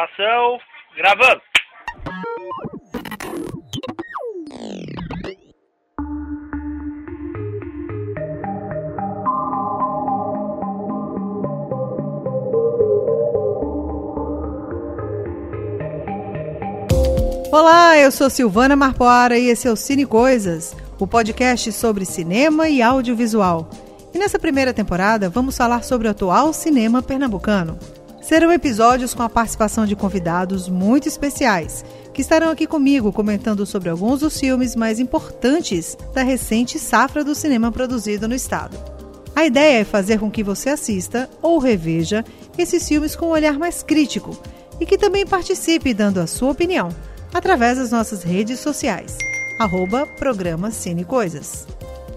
Ação, gravando. Olá, eu sou Silvana Marpoara e esse é o Cine Coisas, o podcast sobre cinema e audiovisual. E nessa primeira temporada vamos falar sobre o atual cinema pernambucano. Serão episódios com a participação de convidados muito especiais, que estarão aqui comigo comentando sobre alguns dos filmes mais importantes da recente safra do cinema produzido no estado. A ideia é fazer com que você assista ou reveja esses filmes com um olhar mais crítico e que também participe dando a sua opinião através das nossas redes sociais, arroba programa Cine Coisas.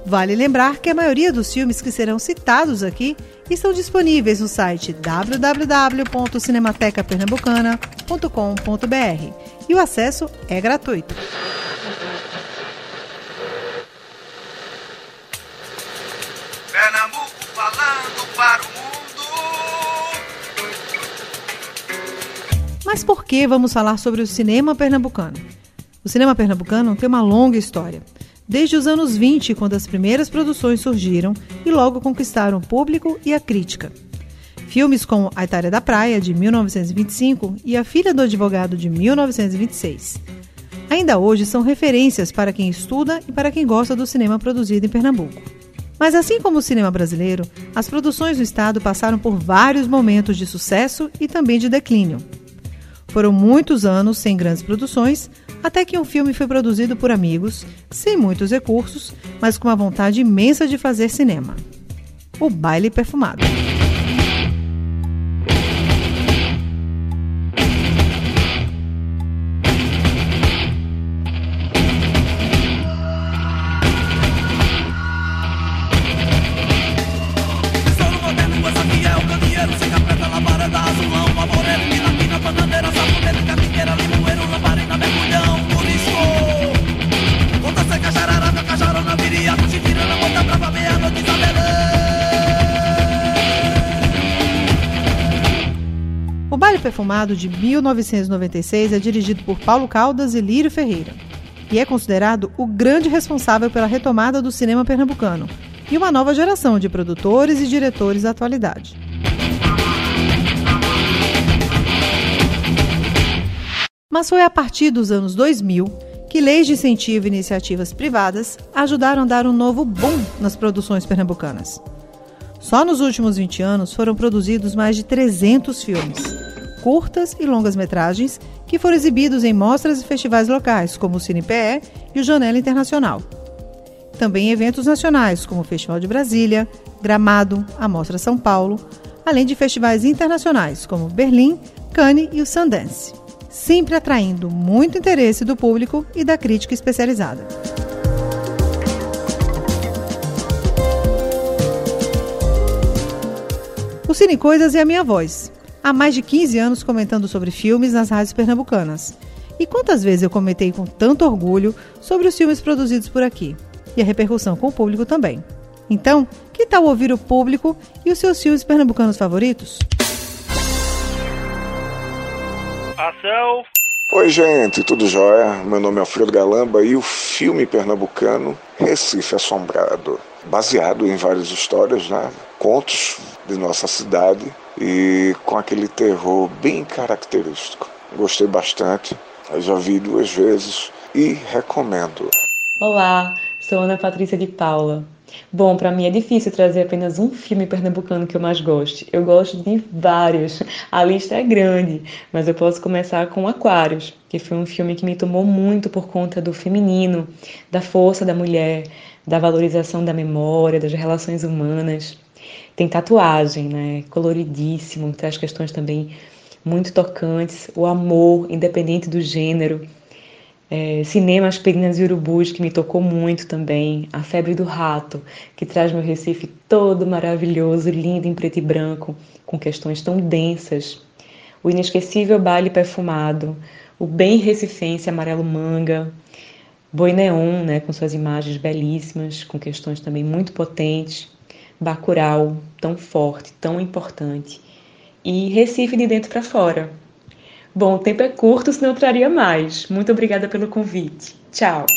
Vale lembrar que a maioria dos filmes que serão citados aqui estão disponíveis no site www.cinematecapernambucana.com.br e o acesso é gratuito. Pernambuco falando para o mundo. Mas por que vamos falar sobre o cinema pernambucano? O cinema pernambucano tem uma longa história. Desde os anos 20, quando as primeiras produções surgiram e logo conquistaram o público e a crítica. Filmes como A Itália da Praia, de 1925, e A Filha do Advogado, de 1926. Ainda hoje são referências para quem estuda e para quem gosta do cinema produzido em Pernambuco. Mas assim como o cinema brasileiro, as produções do estado passaram por vários momentos de sucesso e também de declínio. Foram muitos anos sem grandes produções, até que um filme foi produzido por amigos, sem muitos recursos, mas com uma vontade imensa de fazer cinema. O Baile Perfumado. Perfumado de 1996 é dirigido por Paulo Caldas e Lírio Ferreira e é considerado o grande responsável pela retomada do cinema pernambucano e uma nova geração de produtores e diretores da atualidade. Mas foi a partir dos anos 2000 que leis de incentivo e iniciativas privadas ajudaram a dar um novo boom nas produções pernambucanas. Só nos últimos 20 anos foram produzidos mais de 300 filmes, curtas e longas metragens, que foram exibidos em mostras e festivais locais, como o CinePE e o Janela Internacional. Também eventos nacionais, como o Festival de Brasília, Gramado, a Mostra São Paulo, além de festivais internacionais, como Berlim, Cannes e o Sundance. Sempre atraindo muito interesse do público e da crítica especializada. O Cine Coisas é a minha voz. Há mais de 15 anos comentando sobre filmes nas rádios pernambucanas. E quantas vezes eu comentei com tanto orgulho sobre os filmes produzidos por aqui? E a repercussão com o público também. Então, que tal ouvir o público e os seus filmes pernambucanos favoritos? Ação, Oi, gente, tudo jóia? Meu nome é Alfredo Galamba e o filme pernambucano Recife Assombrado, baseado em várias histórias, né? contos de nossa cidade e com aquele terror bem característico. Gostei bastante, já vi duas vezes e recomendo. Olá, sou Ana Patrícia de Paula. Bom, para mim é difícil trazer apenas um filme pernambucano que eu mais goste. Eu gosto de vários. A lista é grande, mas eu posso começar com Aquários, que foi um filme que me tomou muito por conta do feminino, da força da mulher, da valorização da memória, das relações humanas. Tem tatuagem, né? Coloridíssimo, traz questões também muito tocantes, o amor, independente do gênero. É, cinema Aspirinas e Urubus, que me tocou muito também. A Febre do Rato, que traz meu Recife todo maravilhoso, lindo em preto e branco, com questões tão densas. O inesquecível Baile Perfumado, o bem recifense Amarelo Manga, Boi Neon, né, com suas imagens belíssimas, com questões também muito potentes. Bacurau, tão forte, tão importante. E Recife de dentro para fora, Bom, o tempo é curto, senão eu traria mais. Muito obrigada pelo convite. Tchau.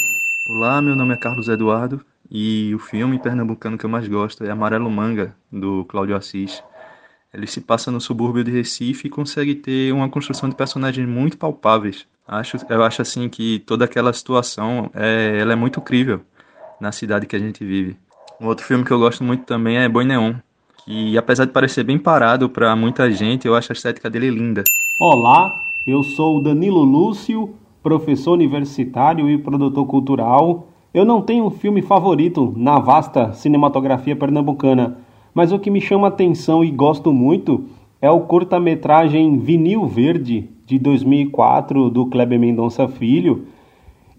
Olá, meu nome é Carlos Eduardo e o filme pernambucano que eu mais gosto é Amarelo Manga, do Cláudio Assis. Ele se passa no subúrbio de Recife e consegue ter uma construção de personagens muito palpáveis. Acho, eu acho assim que toda aquela situação é, ela é muito crível na cidade que a gente vive. Um outro filme que eu gosto muito também é Boi Neon, que apesar de parecer bem parado para muita gente, eu acho a estética dele linda. Olá, eu sou o Danilo Lúcio, professor universitário e produtor cultural. Eu não tenho um filme favorito na vasta cinematografia pernambucana, mas o que me chama atenção e gosto muito é o curta-metragem Vinil Verde, de 2004, do Kleber Mendonça Filho,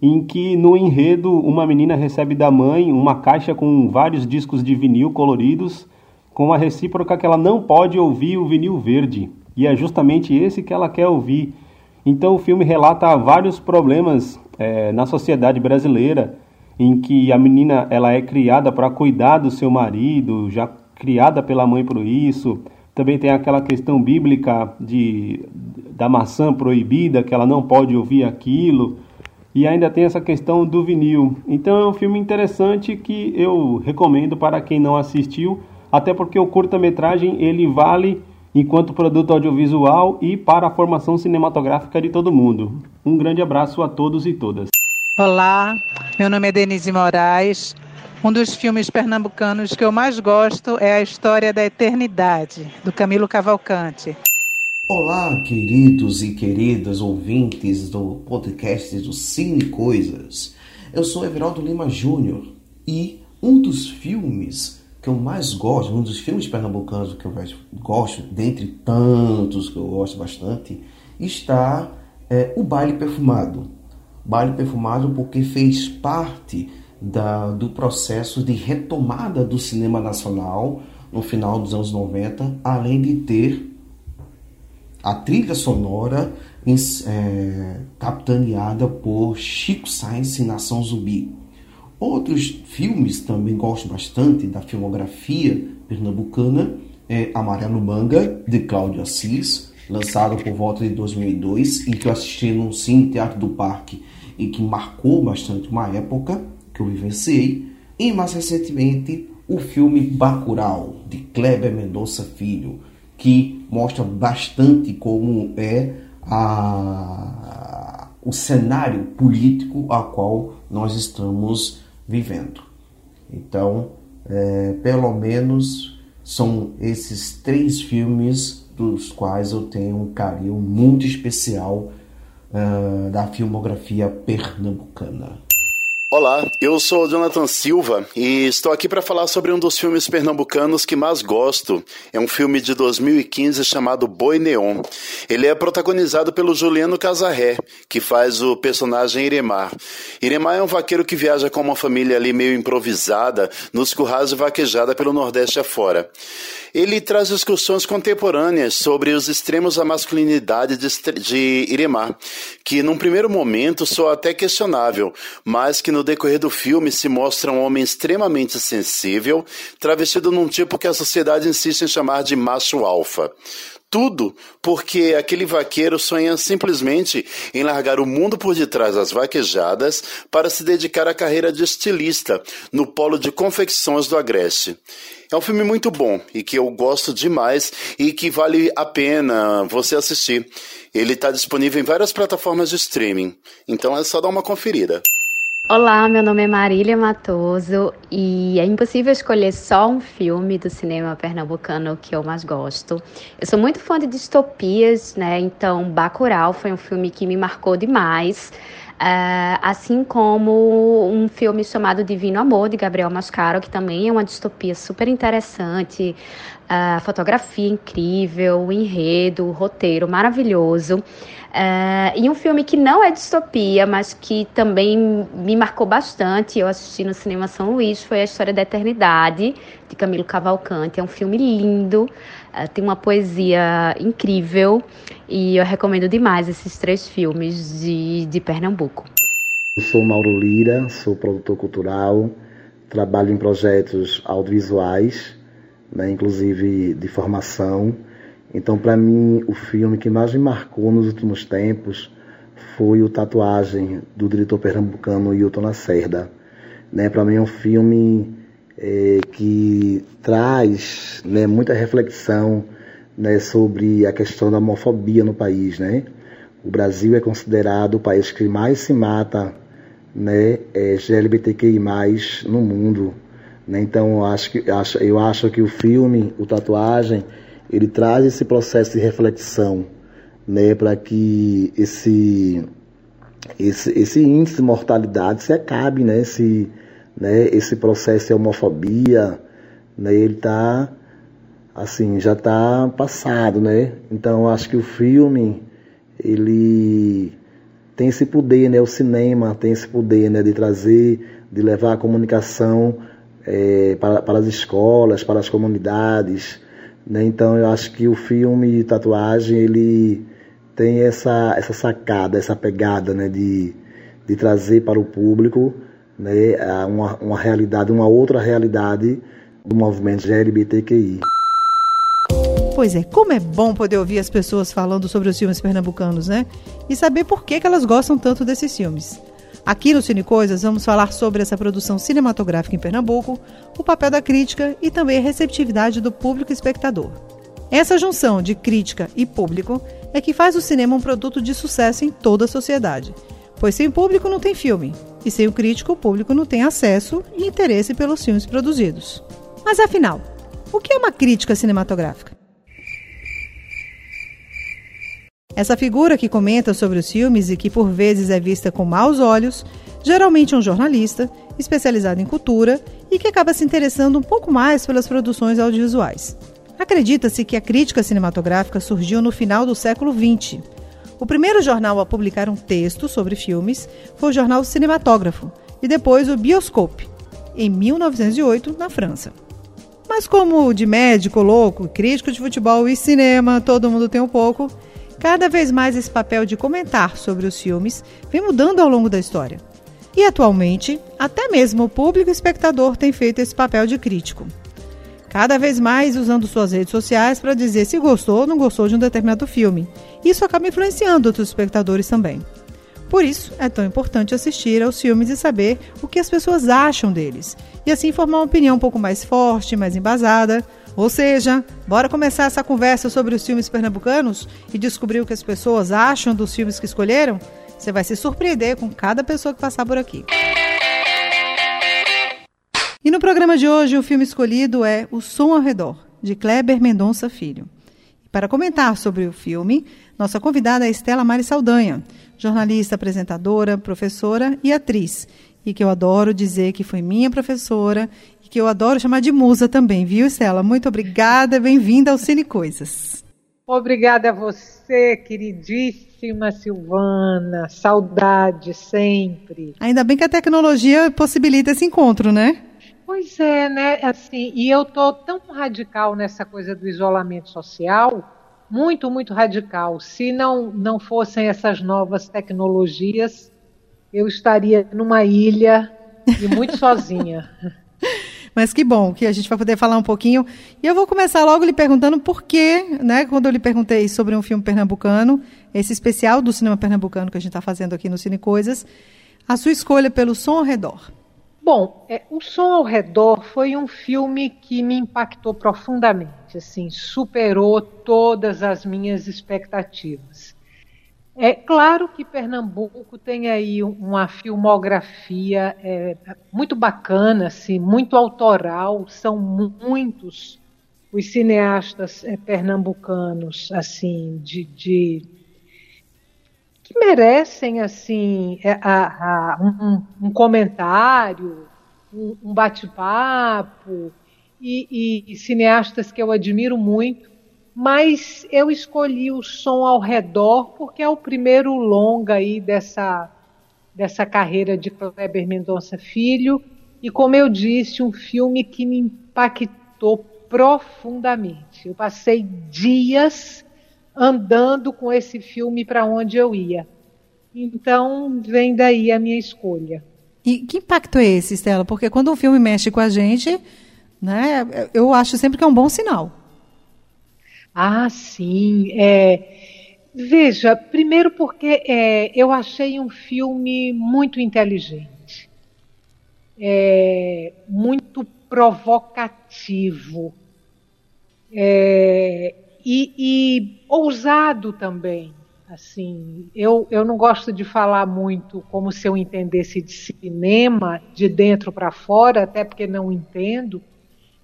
em que no enredo uma menina recebe da mãe uma caixa com vários discos de vinil coloridos, com a recíproca que ela não pode ouvir o vinil verde, e é justamente esse que ela quer ouvir. Então o filme relata vários problemas é, na sociedade brasileira, em que a menina ela é criada para cuidar do seu marido, já criada pela mãe por isso. Também tem aquela questão bíblica de da maçã proibida, que ela não pode ouvir aquilo. E ainda tem essa questão do vinil. Então é um filme interessante que eu recomendo para quem não assistiu, até porque o curta-metragem ele vale enquanto produto audiovisual e para a formação cinematográfica de todo mundo. Um grande abraço a todos e todas. Olá, meu nome é Denise Moraes. Um dos filmes pernambucanos que eu mais gosto é A História da Eternidade, do Camilo Cavalcante. Olá, queridos e queridas ouvintes do podcast do Cine Coisas. Eu sou Everaldo Lima Júnior e um dos filmes que eu mais gosto, um dos filmes pernambucanos que eu mais gosto, dentre tantos que eu gosto bastante, está é, O Baile Perfumado. Baile Perfumado porque fez parte da, do processo de retomada do cinema nacional no final dos anos 90, além de ter a trilha sonora é, capitaneada por Chico Sainz e Nação Zumbi. Outros filmes também gosto bastante da filmografia pernambucana é Amarelo Manga, de Cláudio Assis, lançado por volta de 2002, em que eu assisti no Cine Teatro do Parque e que marcou bastante uma época que eu vivenciei. E mais recentemente, o filme Bacurau, de Kleber Mendonça Filho, que mostra bastante como é a, o cenário político a qual nós estamos vivendo. Então, é, pelo menos são esses três filmes dos quais eu tenho um carinho muito especial uh, da filmografia pernambucana. Olá, eu sou Jonathan Silva e estou aqui para falar sobre um dos filmes pernambucanos que mais gosto. É um filme de 2015 chamado Boi Neon. Ele é protagonizado pelo Juliano Casarré, que faz o personagem Iremar. Iremar é um vaqueiro que viaja com uma família ali meio improvisada nos currais de vaquejada pelo Nordeste afora. Ele traz discussões contemporâneas sobre os extremos da masculinidade de Iremar, que num primeiro momento soa até questionável, mas que no decorrer do filme se mostra um homem extremamente sensível, travestido num tipo que a sociedade insiste em chamar de macho alfa. Tudo porque aquele vaqueiro sonha simplesmente em largar o mundo por detrás das vaquejadas para se dedicar à carreira de estilista no polo de confecções do Agreste. É um filme muito bom e que eu gosto demais e que vale a pena você assistir. Ele está disponível em várias plataformas de streaming, então é só dar uma conferida. Olá, meu nome é Marília Matoso e é impossível escolher só um filme do cinema pernambucano que eu mais gosto. Eu sou muito fã de distopias, né? Então, Bacurau foi um filme que me marcou demais. Uh, assim como um filme chamado Divino Amor, de Gabriel Mascaro, que também é uma distopia super interessante, uh, fotografia incrível, o enredo, o roteiro maravilhoso. Uh, e um filme que não é distopia, mas que também me marcou bastante, eu assisti no Cinema São Luís, foi A História da Eternidade, de Camilo Cavalcante. É um filme lindo, uh, tem uma poesia incrível e eu recomendo demais esses três filmes de, de Pernambuco. Eu sou Mauro Lira, sou produtor cultural, trabalho em projetos audiovisuais, né, inclusive de formação Então, para mim, o filme que mais me marcou nos últimos tempos foi o Tatuagem do diretor pernambucano Hilton Lacerda. Né, para mim é um filme é, que traz né, muita reflexão né, sobre a questão da homofobia no país. Né? O Brasil é considerado o país que mais se mata né, é, LGBTQI+, no mundo. Né? Então, eu acho, que, eu acho que o filme, o Tatuagem, ele traz esse processo de reflexão né, para que esse, esse, esse índice de mortalidade se acabe, né, esse, né, esse processo de homofobia, né, ele está assim, já está passado, né? Então acho que o filme ele tem esse poder, né? O cinema tem esse poder, né? De trazer, de levar a comunicação é, para, para as escolas, para as comunidades, né? Então eu acho que o filme Tatuagem ele tem essa essa sacada, essa pegada, né? De, de trazer para o público, né? Uma, uma realidade, uma outra realidade do movimento LGBTQI. Pois é, como é bom poder ouvir as pessoas falando sobre os filmes pernambucanos, né? E saber por que, que elas gostam tanto desses filmes. Aqui no Cine Coisas vamos falar sobre essa produção cinematográfica em Pernambuco, o papel da crítica e também a receptividade do público espectador. Essa junção de crítica e público é que faz o cinema um produto de sucesso em toda a sociedade. Pois sem público não tem filme, e sem o crítico o público não tem acesso e interesse pelos filmes produzidos. Mas afinal, o que é uma crítica cinematográfica? Essa figura que comenta sobre os filmes e que por vezes é vista com maus olhos, geralmente é um jornalista, especializado em cultura e que acaba se interessando um pouco mais pelas produções audiovisuais. Acredita-se que a crítica cinematográfica surgiu no final do século XX. O primeiro jornal a publicar um texto sobre filmes foi o jornal Cinematógrafo e depois o Bioscope, em 1908, na França. Mas como de médico, louco, crítico de futebol e cinema, todo mundo tem um pouco, Cada vez mais esse papel de comentar sobre os filmes vem mudando ao longo da história. E atualmente, até mesmo o público espectador tem feito esse papel de crítico. Cada vez mais usando suas redes sociais para dizer se gostou ou não gostou de um determinado filme. Isso acaba influenciando outros espectadores também. Por isso, é tão importante assistir aos filmes e saber o que as pessoas acham deles, e assim formar uma opinião um pouco mais forte, mais embasada, ou seja, bora começar essa conversa sobre os filmes pernambucanos e descobrir o que as pessoas acham dos filmes que escolheram? Você vai se surpreender com cada pessoa que passar por aqui. E no programa de hoje, o filme escolhido é O Som ao Redor, de Kleber Mendonça Filho. Para comentar sobre o filme, nossa convidada é Estela Mari Saldanha, jornalista, apresentadora, professora e atriz, e que eu adoro dizer que foi minha professora que eu adoro chamar de musa também, viu, Estela? Muito obrigada, bem-vinda ao Cine Coisas. Obrigada a você, queridíssima Silvana. Saudade sempre. Ainda bem que a tecnologia possibilita esse encontro, né? Pois é, né? Assim, e eu tô tão radical nessa coisa do isolamento social, muito, muito radical. Se não não fossem essas novas tecnologias, eu estaria numa ilha e muito sozinha. Mas que bom que a gente vai poder falar um pouquinho. E eu vou começar logo lhe perguntando por que, né, quando eu lhe perguntei sobre um filme pernambucano, esse especial do cinema pernambucano que a gente está fazendo aqui no Cine Coisas, a sua escolha pelo Som ao Redor. Bom, é, o Som ao Redor foi um filme que me impactou profundamente, assim, superou todas as minhas expectativas. É claro que Pernambuco tem aí uma filmografia é, muito bacana, assim, muito autoral. São muitos os cineastas é, pernambucanos, assim, de, de, que merecem assim é, a, a, um, um, comentário, um, um bate-papo e, e, e cineastas que eu admiro muito mas eu escolhi o som ao redor porque é o primeiro longa aí dessa, dessa carreira de Kleber Mendonça Filho e como eu disse, um filme que me impactou profundamente. Eu passei dias andando com esse filme para onde eu ia. Então, vem daí a minha escolha. E que impacto é esse, Stella? Porque quando um filme mexe com a gente, né, eu acho sempre que é um bom sinal. Ah, sim. É, veja, primeiro porque é, eu achei um filme muito inteligente, é, muito provocativo é, e, e ousado também. Assim, eu, eu não gosto de falar muito como se eu entendesse de cinema de dentro para fora, até porque não entendo.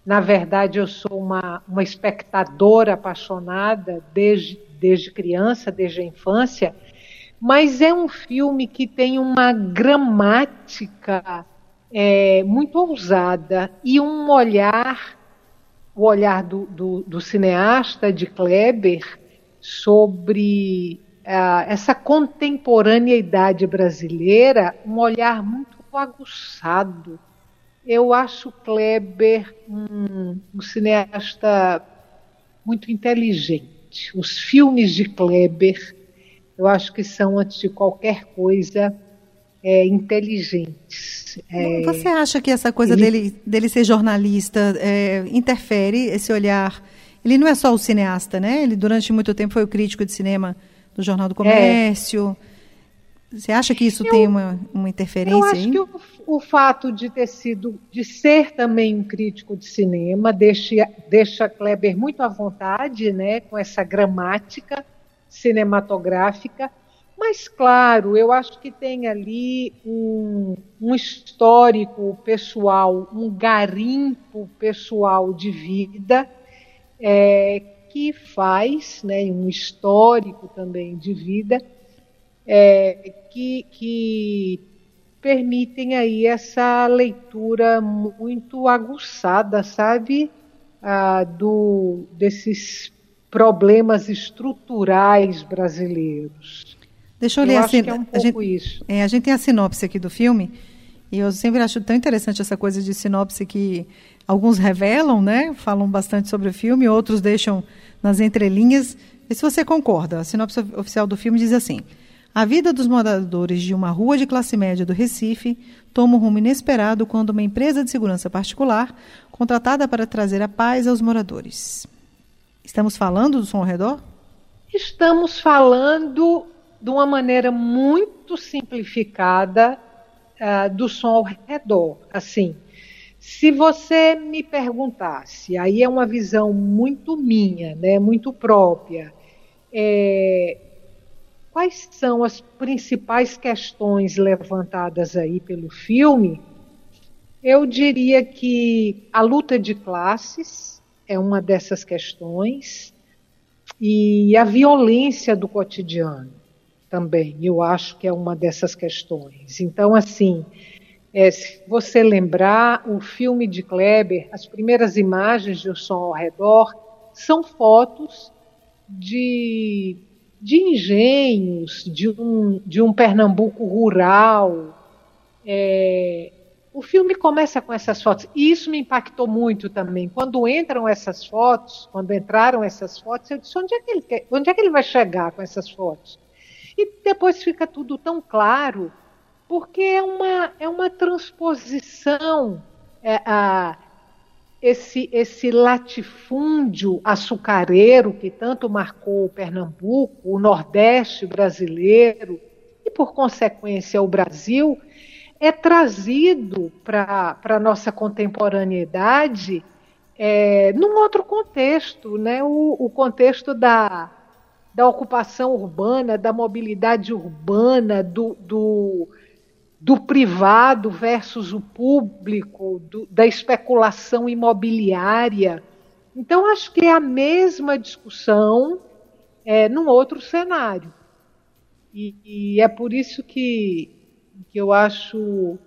Na verdade, eu sou uma, uma espectadora apaixonada desde, desde criança, desde a infância, mas é um filme que tem uma gramática é, muito ousada e um olhar, o olhar do, do, do cineasta de Kleber sobre essa contemporaneidade brasileira, um olhar muito aguçado. Eu acho Kleber um, um cineasta muito inteligente. Os filmes de Kleber, eu acho que são, antes de qualquer coisa, é, inteligentes. É, Você acha que essa coisa ele... dele, dele ser jornalista é, interfere esse olhar? Ele não é só o cineasta, né? Ele durante muito tempo foi o crítico de cinema do Jornal do Comércio. É. Você acha que isso eu, tem uma, uma interferência? Eu acho aí? que o, o, fato de ter sido, de ser também um crítico de cinema, deixa, deixa Kleber muito à vontade, né, com essa gramática cinematográfica. Mas, claro, eu acho que tem ali um, um histórico pessoal, um garimpo pessoal de vida é, que faz, né, um histórico também de vida, é, que, que permitem aí essa leitura muito aguçada, sabe, ah, do, desses problemas estruturais brasileiros. Deixa eu ler eu assim, é um a, gente. É, a gente tem a sinopse aqui do filme, e eu sempre acho tão interessante essa coisa de sinopse que alguns revelam, né? Falam bastante sobre o filme, outros deixam nas entrelinhas. Vê se você concorda. A sinopse oficial do filme diz assim: A vida dos moradores de uma rua de classe média do Recife toma um rumo inesperado quando uma empresa de segurança particular, contratada para trazer a paz aos moradores. Estamos falando do som ao redor? Estamos falando de uma maneira muito simplificada uh, do som ao redor. Assim, se você me perguntasse, aí é uma visão muito minha, né, muito própria, é, quais são as principais questões levantadas aí pelo filme, eu diria que a luta de classes é uma dessas questões e a violência do cotidiano também, eu acho que é uma dessas questões. Então, assim, é, se você lembrar, o filme de Kleber, as primeiras imagens do som ao redor são fotos de, de engenhos, de um, de um Pernambuco rural. É, o filme começa com essas fotos. E isso me impactou muito também. Quando entram essas fotos, quando entraram essas fotos, eu disse: onde é que ele, quer, onde é que ele vai chegar com essas fotos? E depois fica tudo tão claro porque é uma, é uma transposição é, a, esse, esse latifúndio açucareiro que tanto marcou Pernambuco, o Nordeste brasileiro e, por consequência, o Brasil, é trazido para a nossa contemporaneidade é, num outro contexto, né? o, o contexto da, da ocupação urbana, da mobilidade urbana, do, do do privado versus o público, do, da especulação imobiliária. Então, acho que é a mesma discussão é, num outro cenário. E, e é por isso que, que eu acho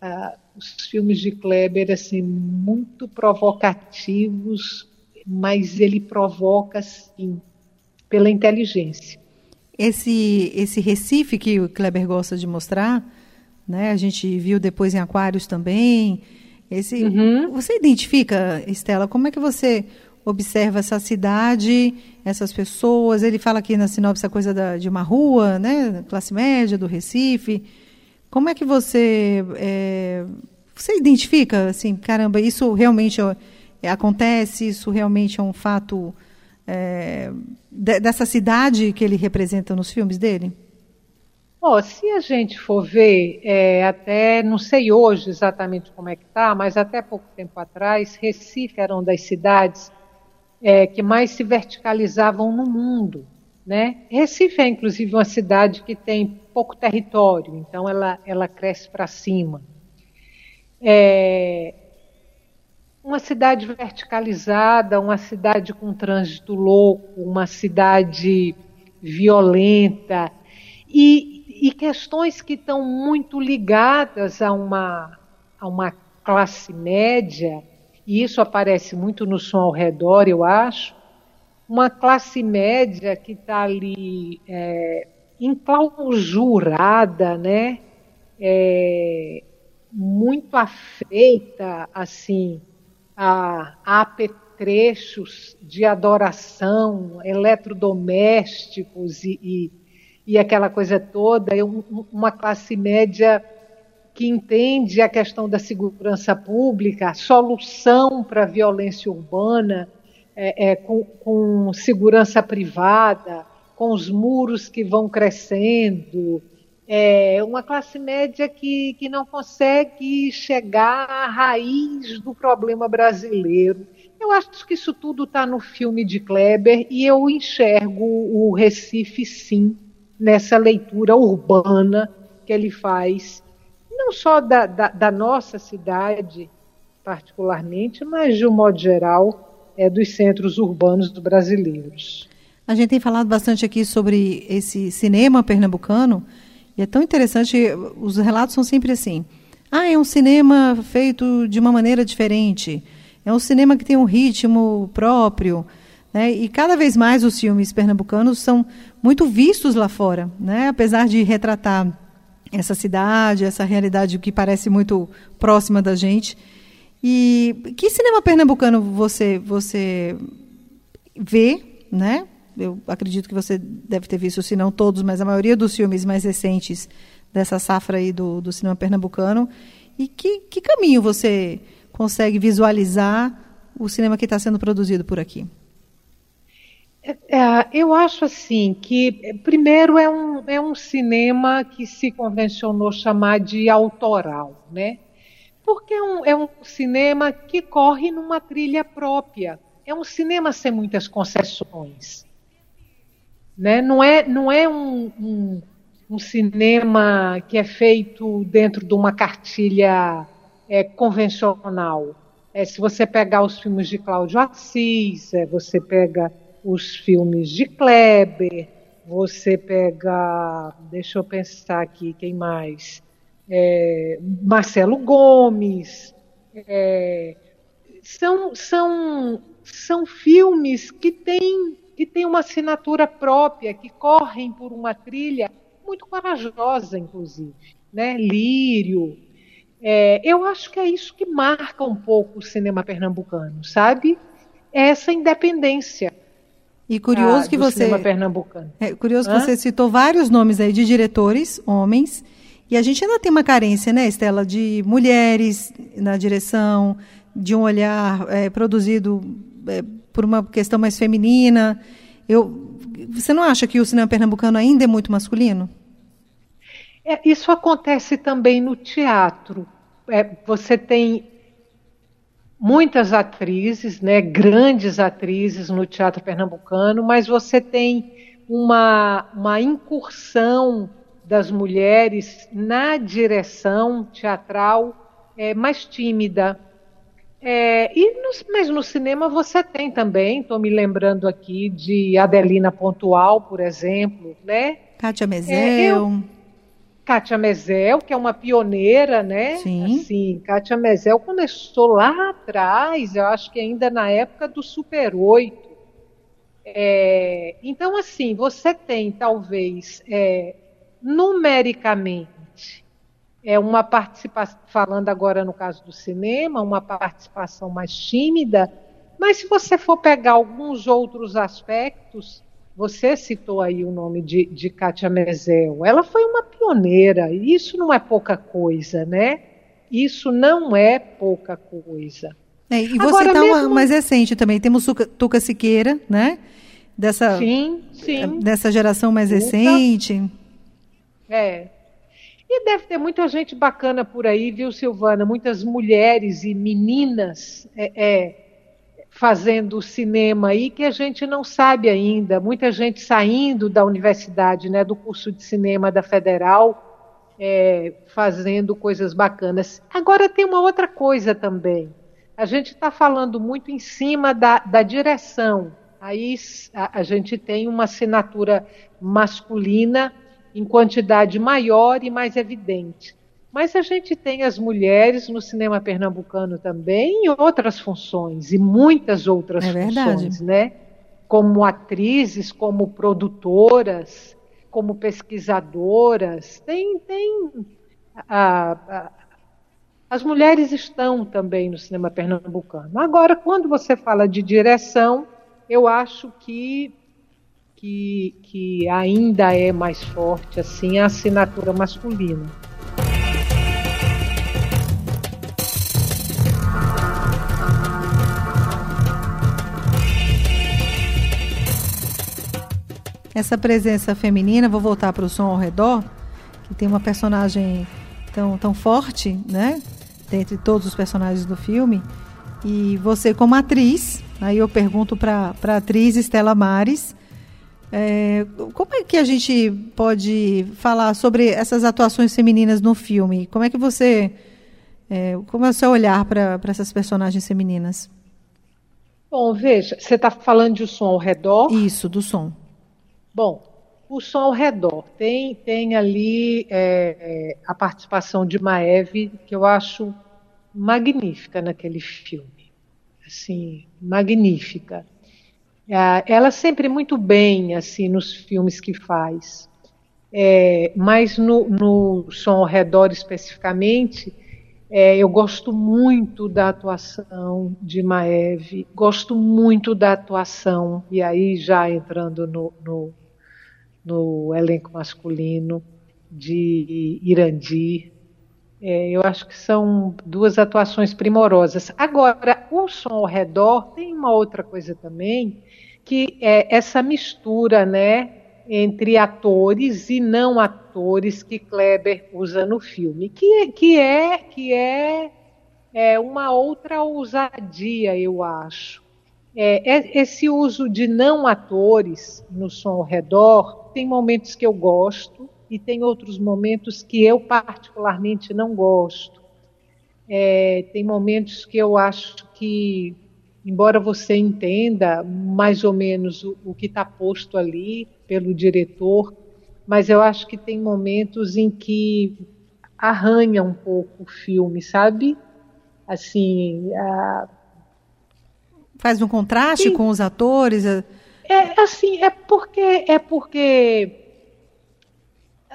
ah, os filmes de Kleber assim, muito provocativos, mas ele provoca, sim, pela inteligência. Esse, esse Recife que o Kleber gosta de mostrar né? A gente viu depois em Aquários também. Esse, uhum. Você identifica, Estela, como é que você observa essa cidade, essas pessoas? Ele fala aqui na sinopse a coisa da, de uma rua, né? Classe média, do Recife. Como é que você. É, você identifica, assim, caramba, isso realmente é, acontece, isso realmente é um fato é, de, dessa cidade que ele representa nos filmes dele? Oh, se a gente for ver, é, até não sei hoje exatamente como é que está, mas até pouco tempo atrás, Recife era uma das cidades é, que mais se verticalizavam no mundo. Né? Recife é inclusive uma cidade que tem pouco território, então ela, ela cresce para cima. É, uma cidade verticalizada, uma cidade com trânsito louco, uma cidade violenta e, e questões que estão muito ligadas a uma, a uma classe média, e isso aparece muito no som ao redor, eu acho, uma classe média que está ali é, enclausurada, né? É, muito afeita, assim, a, a apetrechos de adoração, eletrodomésticos e, e, e aquela coisa toda, é uma classe média que entende a questão da segurança pública, solução para a violência urbana, é, é, com, com segurança privada, com os muros que vão crescendo, é uma classe média que, que não consegue chegar à raiz do problema brasileiro. Eu acho que isso tudo está no filme de Kleber e eu enxergo o Recife, sim, nessa leitura urbana que ele faz, não só da, da, da nossa cidade, particularmente, mas de um modo geral, é, dos centros urbanos brasileiros. A gente tem falado bastante aqui sobre esse cinema pernambucano, e é tão interessante, os relatos são sempre assim. Ah, é um cinema feito de uma maneira diferente. É um cinema que tem um ritmo próprio. Né? E cada vez mais os filmes pernambucanos são muito vistos lá fora. Né? Apesar de retratar essa cidade, essa realidade que parece muito próxima da gente. E que cinema pernambucano você você vê, né? Eu acredito que você deve ter visto, se não todos, mas a maioria dos filmes mais recentes dessa safra aí do, do cinema pernambucano. E que, que caminho você consegue visualizar o cinema que está sendo produzido por aqui? É, eu acho assim que primeiro é um, é um cinema que se convencionou chamar de autoral, né? Porque é um, é um cinema que corre numa trilha própria. É um cinema sem muitas concessões. Né? Não é, não é um, um, um cinema que é feito dentro de uma cartilha é, convencional. É, se você pegar os filmes de Cláudio Assis, é, você pega os filmes de Kleber, você pega, deixa eu pensar aqui, quem mais? é, Marcelo Gomes. É, são, são, são filmes que têm, que têm uma assinatura própria, que correm por uma trilha muito corajosa, inclusive. Né? Lírio. É, eu acho que é isso que marca um pouco o cinema pernambucano, sabe? Essa independência. E curioso ah, que você. Cinema pernambucano. É curioso Hã? que você citou vários nomes aí de diretores, homens, e a gente ainda tem uma carência, né, Estela, de mulheres na direção, de um olhar é, produzido é, por uma questão mais feminina. Eu, você não acha que o cinema pernambucano ainda é muito masculino? É, isso acontece também no teatro. É, você tem muitas atrizes, né, grandes atrizes no teatro pernambucano, mas você tem uma, uma incursão das mulheres na direção teatral é, mais tímida. É, e no, mas no cinema você tem também, estou me lembrando aqui de Adelina Pontual, por exemplo, né? Kátia Mezel. É, eu, Kátia Mezel, que é uma pioneira, né? Sim. Assim, Kátia Mezel começou lá atrás, eu acho que ainda na época do Super 8. É, então, assim, você tem talvez é, numericamente é uma participação, falando agora no caso do cinema, uma participação mais tímida, mas se você for pegar alguns outros aspectos, você citou aí o nome de, de Kátia Mezel, ela foi uma pioneira, e isso não é pouca coisa, né? Isso não é pouca coisa. É, e vou citar mesmo... mais recente também. Temos Tuca Siqueira, né? Dessa, sim, sim. dessa geração mais Tuca. recente. É. E deve ter muita gente bacana por aí, viu, Silvana? Muitas mulheres e meninas é, é, fazendo cinema aí que a gente não sabe ainda. Muita gente saindo da universidade, né, do curso de cinema da Federal, é, fazendo coisas bacanas. Agora tem uma outra coisa também. A gente está falando muito em cima da, da direção. Aí a, a gente tem uma assinatura masculina em quantidade maior e mais evidente. Mas a gente tem as mulheres no cinema pernambucano também em outras funções, e muitas outras é funções, né? Como atrizes, como produtoras, como pesquisadoras. Tem, tem. A, a, as mulheres estão também no cinema pernambucano. Agora, quando você fala de direção, eu acho que que, que ainda é mais forte assim a assinatura masculina. Essa presença feminina, vou voltar para o som ao redor, que tem uma personagem tão, tão forte, né? Dentre todos os personagens do filme. E você, como atriz, aí eu pergunto para a atriz Estela Mares, é, como é que a gente pode falar sobre essas atuações femininas no filme? Como é que você. É, como é o seu olhar para essas personagens femininas? Bom, veja, você está falando de som ao redor? Isso, do som. Bom, o som ao redor. Tem, tem ali é, é a participação de Maeve, que eu acho magnífica naquele filme. Assim, magnífica. É, ela sempre muito bem assim nos filmes que faz, é, mas no, no, som ao redor especificamente, é, eu gosto muito da atuação de Maeve, gosto muito da atuação, e aí já entrando no, no, no elenco masculino, de Irandir. É, eu acho que são duas atuações primorosas. Agora, o som ao redor tem uma outra coisa também, que é essa mistura, né, entre atores e não atores que Kleber usa no filme, que, que é que é, é uma outra ousadia, eu acho. É, é, esse uso de não atores no som ao redor tem momentos que eu gosto e tem outros momentos que eu particularmente não gosto. É, tem momentos que eu acho que embora você entenda mais ou menos o, o que está posto ali pelo diretor, mas eu acho que tem momentos em que arranha um pouco o filme, sabe? Assim, a... faz um contraste Sim. com os atores. É assim, é porque é porque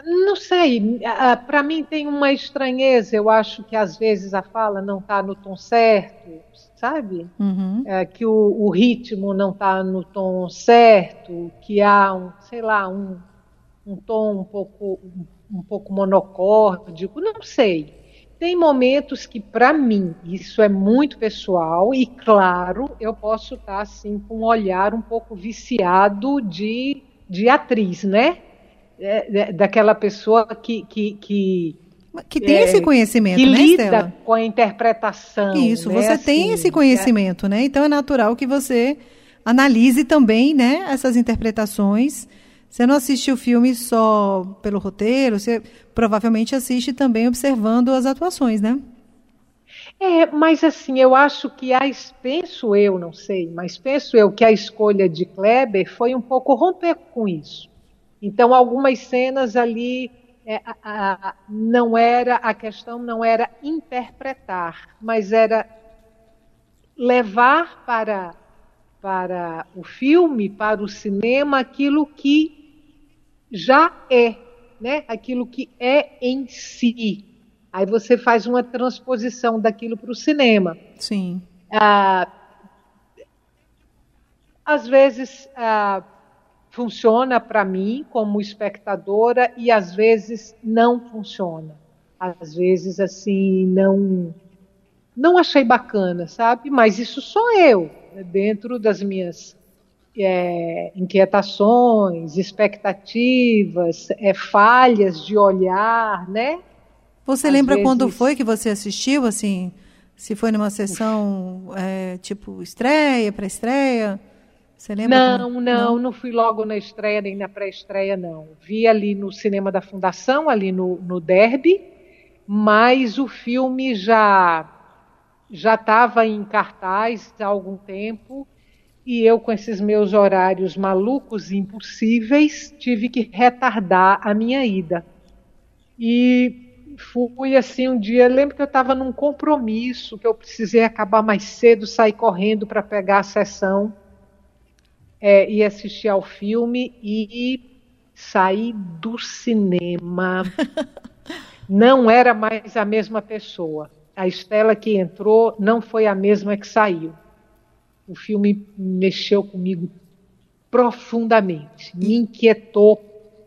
não sei, para mim tem uma estranheza. Eu acho que às vezes a fala não está no tom certo, sabe? Uhum. É, que o, o, ritmo não está no tom certo, que há um, sei lá, um, um tom um pouco, um, um pouco monocórdico, não sei. Tem momentos que, para mim, isso é muito pessoal e, claro, eu posso estar tá, assim com um olhar um pouco viciado de, de atriz, né? É, é daquela pessoa que, que, que que tem é, esse conhecimento, que né, lida Estela? com a interpretação. Isso, né? você assim, tem esse conhecimento, é. né? Então é natural que você analise também, né, essas interpretações. Você não assiste o filme só pelo roteiro, você provavelmente assiste também observando as atuações, né? É, mas assim, eu acho que a, penso eu, não sei, mas penso eu que a escolha de Kleber foi um pouco romper com isso. Então, algumas cenas ali é, a, a, não era a questão não era interpretar, mas era levar para para o filme, para o cinema, aquilo que já é, né? Aquilo que é em si. Aí você faz uma transposição daquilo para o cinema. Sim. Ah, às vezes ah, funciona para mim como espectadora e às vezes não funciona. Às vezes assim não não achei bacana, sabe? Mas isso sou eu, né? dentro das minhas é, inquietações, expectativas, é, falhas de olhar, né? Você Às lembra vezes... quando foi que você assistiu, assim, se foi numa sessão é, tipo estreia, pré-estreia? Você lembra? Não, como... não, não fui logo na estreia nem na pré-estreia, não. Vi ali no cinema da Fundação, ali no, no Derby, mas o filme já já estava em cartaz há algum tempo e eu, com esses meus horários malucos e impossíveis, tive que retardar a minha ida. E fui assim um dia, lembro que eu estava num compromisso, que eu precisei acabar mais cedo, sair correndo para pegar a sessão é, e assistir ao filme e sair do cinema. Não era mais a mesma pessoa a Estela que entrou não foi a mesma que saiu. O filme mexeu comigo profundamente, me inquietou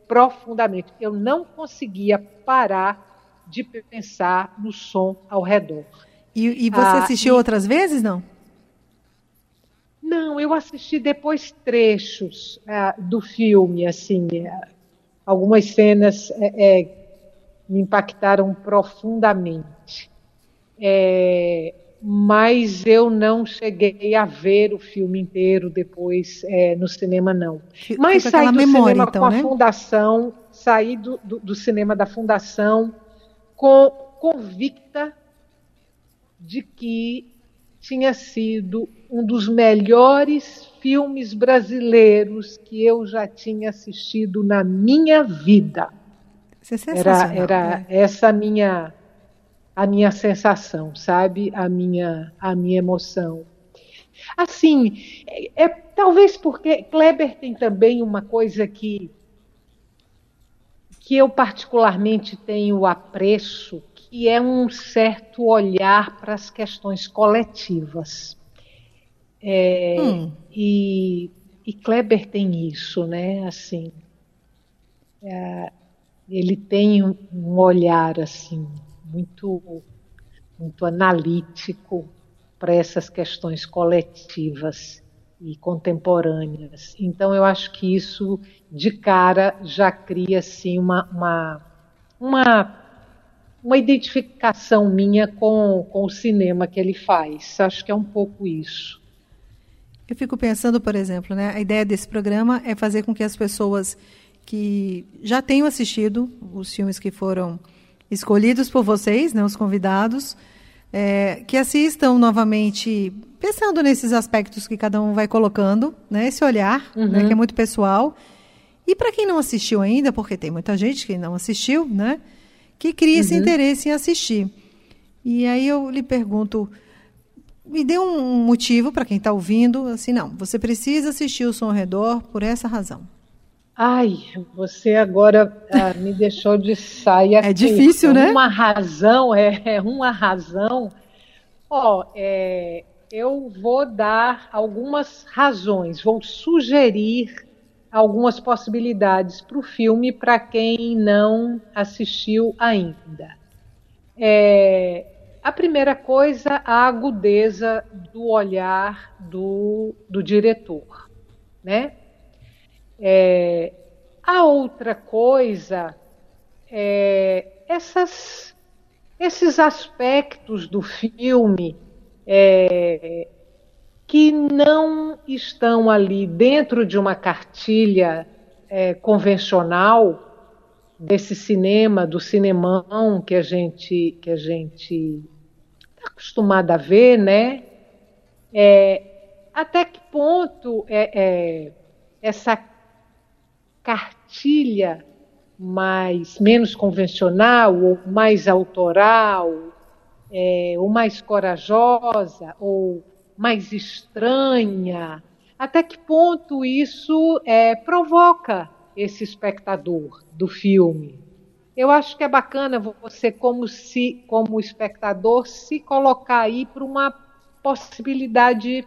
profundamente. Eu não conseguia parar de pensar no som ao redor. E, e você ah, assistiu e... outras vezes, não? Não, eu assisti depois trechos ah, do filme, assim, é, algumas cenas é, é, me impactaram profundamente. É, mas eu não cheguei a ver o filme inteiro depois é, no cinema, não. Mas saí do memória, cinema então, com a né? Fundação, saí do, do, do, cinema da Fundação com, convicta de que tinha sido um dos melhores filmes brasileiros que eu já tinha assistido na minha vida. Isso é era era é. essa minha a minha sensação, sabe? A minha, a minha emoção. Assim, é, é, talvez porque Kleber tem também uma coisa que que eu particularmente tenho apreço, que é um certo olhar para as questões coletivas. É, hum. e, e Kleber tem isso, né? Assim, é, ele tem um olhar assim muito, muito analítico para essas questões coletivas e contemporâneas. Então, eu acho que isso, de cara, já cria assim, uma, uma, uma, uma identificação minha com, com o cinema que ele faz. Acho que é um pouco isso. Eu fico pensando, por exemplo, né, a ideia desse programa é fazer com que as pessoas que já tenham assistido os filmes que foram escolhidos por vocês, né, os convidados, é, que assistam novamente, pensando nesses aspectos que cada um vai colocando, né, esse olhar, uhum. né, que é muito pessoal. E para quem não assistiu ainda, porque tem muita gente que não assistiu, né, que cria esse uhum. interesse em assistir. E aí eu lhe pergunto, me dê um motivo para quem está ouvindo, assim, não, você precisa assistir o Som ao Redor por essa razão. Ai, você agora ah, me deixou de saia. É difícil, né? Uma razão, é, é uma razão. Ó, é, eu vou dar algumas razões, vou sugerir algumas possibilidades para o filme para quem não assistiu ainda. É, a primeira coisa, a agudeza do olhar do, do diretor, né? É, a outra coisa é essas, esses aspectos do filme é, que não estão ali dentro de uma cartilha é, convencional desse cinema, do cinemão que a gente que a gente está acostumado a ver, né? É, até que ponto é, é essa cartilha mais menos convencional ou mais autoral, é, ou mais corajosa ou mais estranha, até que ponto isso é, provoca esse espectador do filme? Eu acho que é bacana você, como se, como espectador, se colocar aí para uma possibilidade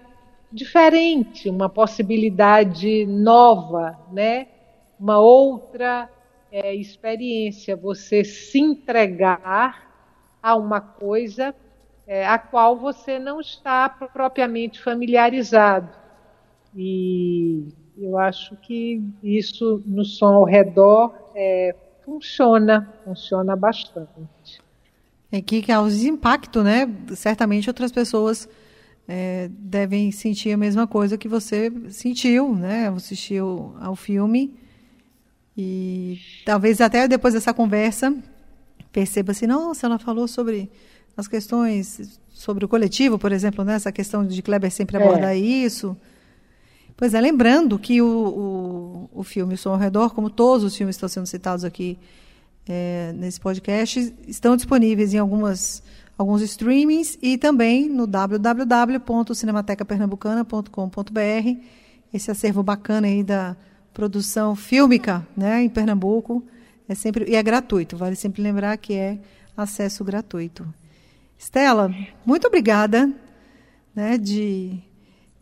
diferente, uma possibilidade nova, né? Uma outra é, experiência, você se entregar a uma coisa é, a qual você não está propriamente familiarizado. E eu acho que isso no som ao redor é, funciona, funciona bastante. É que causa impacto, né? Certamente outras pessoas é, devem sentir a mesma coisa que você sentiu, né? Assistiu ao filme e talvez até depois dessa conversa perceba assim, nossa, ela falou sobre as questões sobre o coletivo, por exemplo, né? Essa questão de Kleber sempre é. abordar isso. Pois é, lembrando que o, o, o filme O Som ao Redor, como todos os filmes que estão sendo citados aqui é, nesse podcast, estão disponíveis em algumas, alguns streamings e também no www.cinematecapernambucana.com.br. Esse acervo bacana aí da produção fílmica né, em Pernambuco é sempre e é gratuito. Vale sempre lembrar que é acesso gratuito. Estela, muito obrigada né, de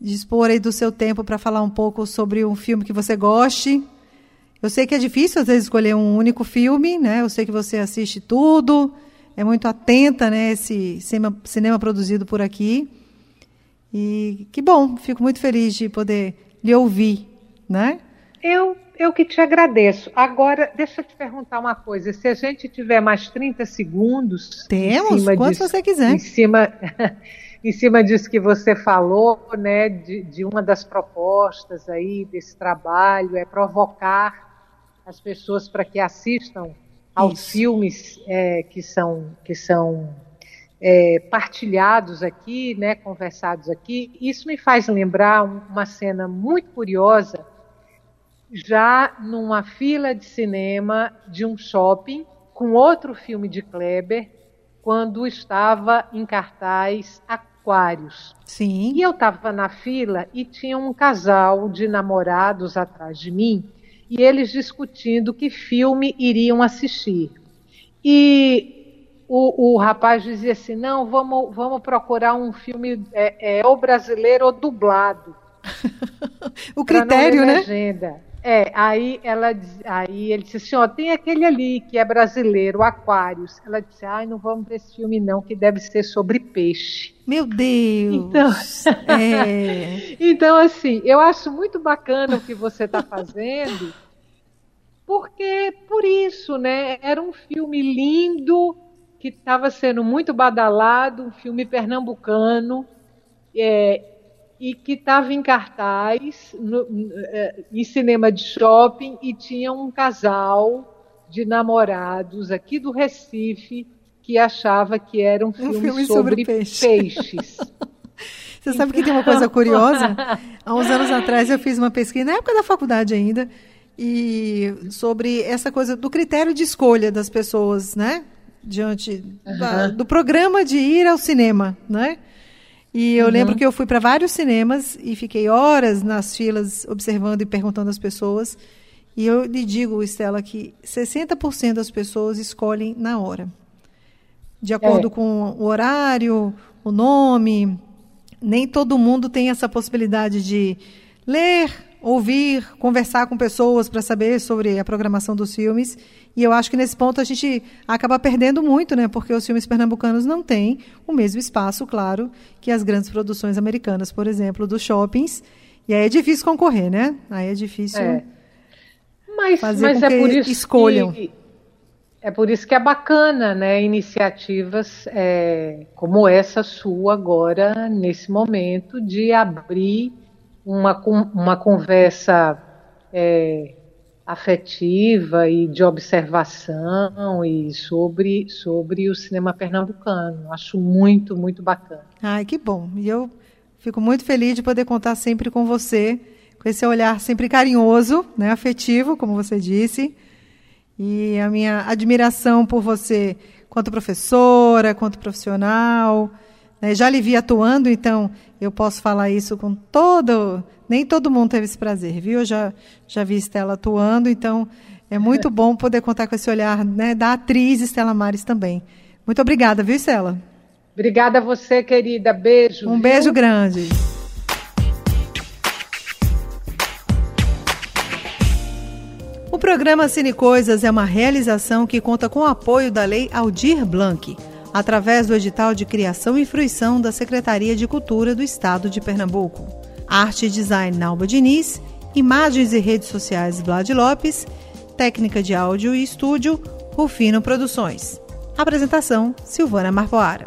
dispor aí do seu tempo para falar um pouco sobre um filme que você goste. Eu sei que é difícil às vezes escolher um único filme, né? Eu sei que você assiste tudo, é muito atenta, né? Esse cinema, cinema produzido por aqui. E que bom, fico muito feliz de poder lhe ouvir, né? Eu, eu que te agradeço. Agora, deixa eu te perguntar uma coisa. Se a gente tiver mais 30 segundos. Temos, quanto disso, você quiser. Em cima, em cima disso que você falou, né, de, de uma das propostas aí desse trabalho, é provocar as pessoas para que assistam aos Isso. filmes é, que são, que são é, partilhados aqui, né, conversados aqui. Isso me faz lembrar uma cena muito curiosa, já numa fila de cinema de um shopping, com outro filme de Kleber, quando estava em cartaz Aquários. Sim. E eu estava na fila e tinha um casal de namorados atrás de mim e eles discutindo que filme iriam assistir. E o, o rapaz dizia assim: não, vamos, vamos procurar um filme é, é, ou brasileiro ou dublado. o critério, né? Legenda. É, aí ela aí ele disse assim, ó, tem aquele ali que é brasileiro, Aquários. Ela disse, ai, não vamos ver esse filme não, que deve ser sobre peixe. Meu Deus! Então, é. então assim, eu acho muito bacana o que você está fazendo, porque por isso, né? Era um filme lindo que estava sendo muito badalado, um filme pernambucano. É, e que estava em cartaz no, é, em cinema de shopping e tinha um casal de namorados aqui do Recife que achava que era um filme, um filme sobre, sobre peixe. peixes. Você sabe que tem uma coisa curiosa? Há uns anos atrás eu fiz uma pesquisa, na época da faculdade ainda, e sobre essa coisa do critério de escolha das pessoas, né? Diante uhum. da, do programa de ir ao cinema, né? E eu uhum. lembro que eu fui para vários cinemas e fiquei horas nas filas observando e perguntando às pessoas. E eu lhe digo, Estela, que 60% das pessoas escolhem na hora. De acordo é. com o horário, o nome. Nem todo mundo tem essa possibilidade de ler, ouvir, conversar com pessoas para saber sobre a programação dos filmes. E eu acho que nesse ponto a gente acaba perdendo muito, né? Porque os filmes pernambucanos não têm o mesmo espaço, claro, que as grandes produções americanas, por exemplo, dos shoppings. E aí é difícil concorrer, né? Aí é difícil é. Mas, fazer mas com é que por isso escolham. Que, é por isso que é bacana, né? Iniciativas é, como essa sua agora, nesse momento, de abrir uma, uma conversa é, afetiva e de observação e sobre, sobre o cinema pernambucano. Acho muito, muito bacana. Ai, que bom. E eu fico muito feliz de poder contar sempre com você, com esse olhar sempre carinhoso, né, afetivo, como você disse. E a minha admiração por você, quanto professora, quanto profissional. Né, já lhe vi atuando, então eu posso falar isso com todo nem todo mundo teve esse prazer, viu? Eu já, já vi Estela atuando, então é muito bom poder contar com esse olhar né, da atriz Estela Mares também. Muito obrigada, viu, Estela? Obrigada a você, querida. Beijo. Um viu? beijo grande. O programa Cine Coisas é uma realização que conta com o apoio da Lei Aldir Blanc através do edital de criação e fruição da Secretaria de Cultura do Estado de Pernambuco. Arte e design Nalba Diniz, imagens e redes sociais Vlad Lopes, técnica de áudio e estúdio Rufino Produções. Apresentação Silvana Marpoara.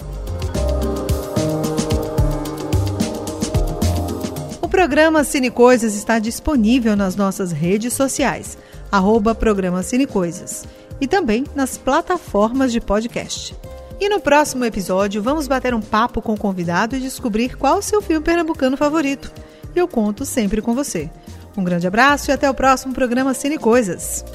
O programa Cine Coisas está disponível nas nossas redes sociais, arroba programa Cine Coisas, e também nas plataformas de podcast. E no próximo episódio vamos bater um papo com o convidado e descobrir qual o seu filme pernambucano favorito. Eu conto sempre com você. Um grande abraço e até o próximo programa Cine Coisas.